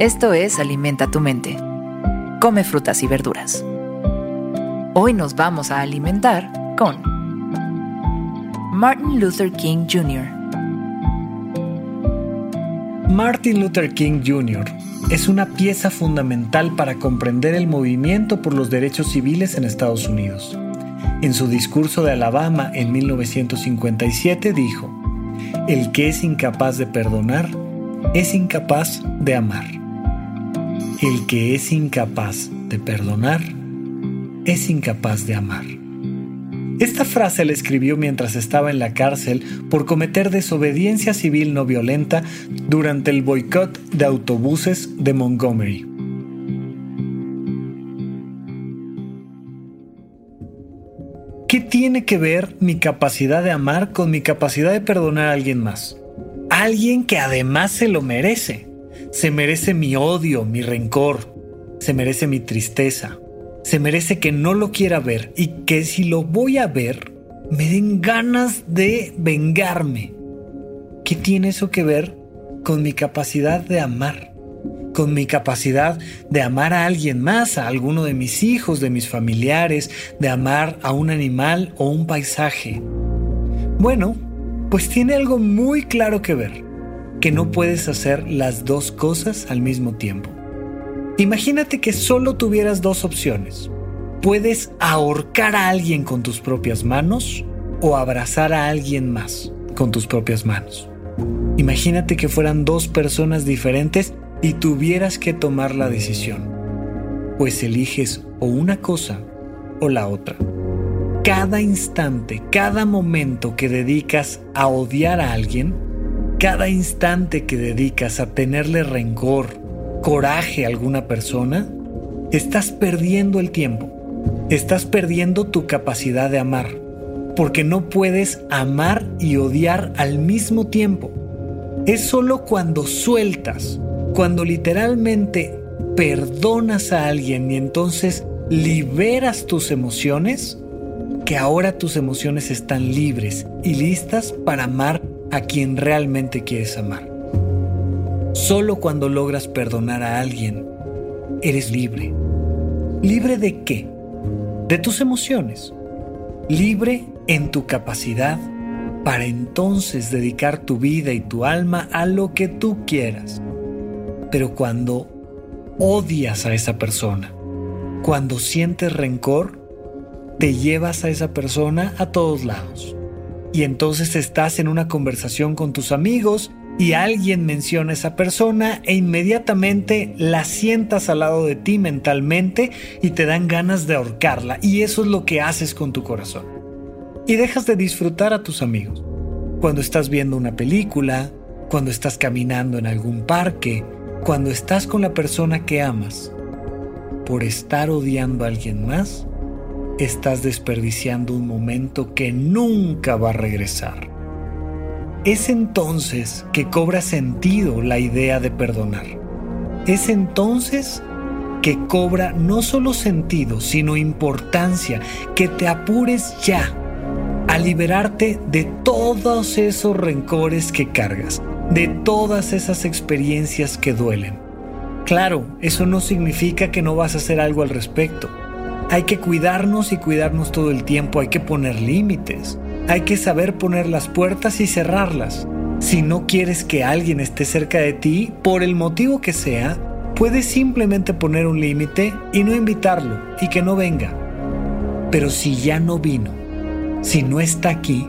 Esto es Alimenta tu mente. Come frutas y verduras. Hoy nos vamos a alimentar con Martin Luther King Jr. Martin Luther King Jr. es una pieza fundamental para comprender el movimiento por los derechos civiles en Estados Unidos. En su discurso de Alabama en 1957 dijo, El que es incapaz de perdonar, es incapaz de amar. El que es incapaz de perdonar es incapaz de amar. Esta frase la escribió mientras estaba en la cárcel por cometer desobediencia civil no violenta durante el boicot de autobuses de Montgomery. ¿Qué tiene que ver mi capacidad de amar con mi capacidad de perdonar a alguien más? Alguien que además se lo merece. Se merece mi odio, mi rencor, se merece mi tristeza, se merece que no lo quiera ver y que si lo voy a ver, me den ganas de vengarme. ¿Qué tiene eso que ver con mi capacidad de amar? Con mi capacidad de amar a alguien más, a alguno de mis hijos, de mis familiares, de amar a un animal o un paisaje. Bueno, pues tiene algo muy claro que ver que no puedes hacer las dos cosas al mismo tiempo. Imagínate que solo tuvieras dos opciones. Puedes ahorcar a alguien con tus propias manos o abrazar a alguien más con tus propias manos. Imagínate que fueran dos personas diferentes y tuvieras que tomar la decisión. Pues eliges o una cosa o la otra. Cada instante, cada momento que dedicas a odiar a alguien, cada instante que dedicas a tenerle rencor, coraje a alguna persona, estás perdiendo el tiempo. Estás perdiendo tu capacidad de amar. Porque no puedes amar y odiar al mismo tiempo. Es solo cuando sueltas, cuando literalmente perdonas a alguien y entonces liberas tus emociones, que ahora tus emociones están libres y listas para amar a quien realmente quieres amar. Solo cuando logras perdonar a alguien, eres libre. ¿Libre de qué? De tus emociones. Libre en tu capacidad para entonces dedicar tu vida y tu alma a lo que tú quieras. Pero cuando odias a esa persona, cuando sientes rencor, te llevas a esa persona a todos lados y entonces estás en una conversación con tus amigos y alguien menciona a esa persona e inmediatamente la sientas al lado de ti mentalmente y te dan ganas de ahorcarla y eso es lo que haces con tu corazón. Y dejas de disfrutar a tus amigos. Cuando estás viendo una película, cuando estás caminando en algún parque, cuando estás con la persona que amas, por estar odiando a alguien más, estás desperdiciando un momento que nunca va a regresar. Es entonces que cobra sentido la idea de perdonar. Es entonces que cobra no solo sentido, sino importancia, que te apures ya a liberarte de todos esos rencores que cargas, de todas esas experiencias que duelen. Claro, eso no significa que no vas a hacer algo al respecto hay que cuidarnos y cuidarnos todo el tiempo, hay que poner límites, hay que saber poner las puertas y cerrarlas. Si no quieres que alguien esté cerca de ti, por el motivo que sea, puedes simplemente poner un límite y no invitarlo y que no venga. Pero si ya no vino, si no está aquí,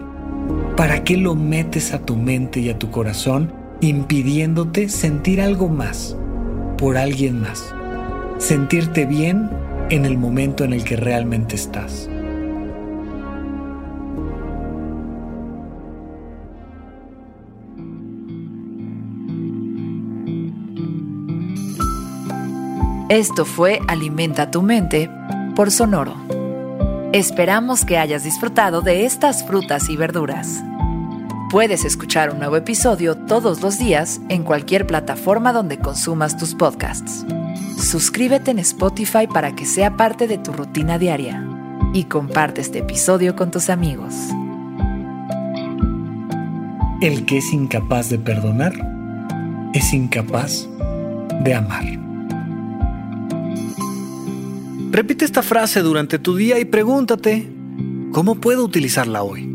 ¿para qué lo metes a tu mente y a tu corazón impidiéndote sentir algo más por alguien más? Sentirte bien en el momento en el que realmente estás. Esto fue Alimenta tu mente por Sonoro. Esperamos que hayas disfrutado de estas frutas y verduras. Puedes escuchar un nuevo episodio todos los días en cualquier plataforma donde consumas tus podcasts. Suscríbete en Spotify para que sea parte de tu rutina diaria y comparte este episodio con tus amigos. El que es incapaz de perdonar es incapaz de amar. Repite esta frase durante tu día y pregúntate, ¿cómo puedo utilizarla hoy?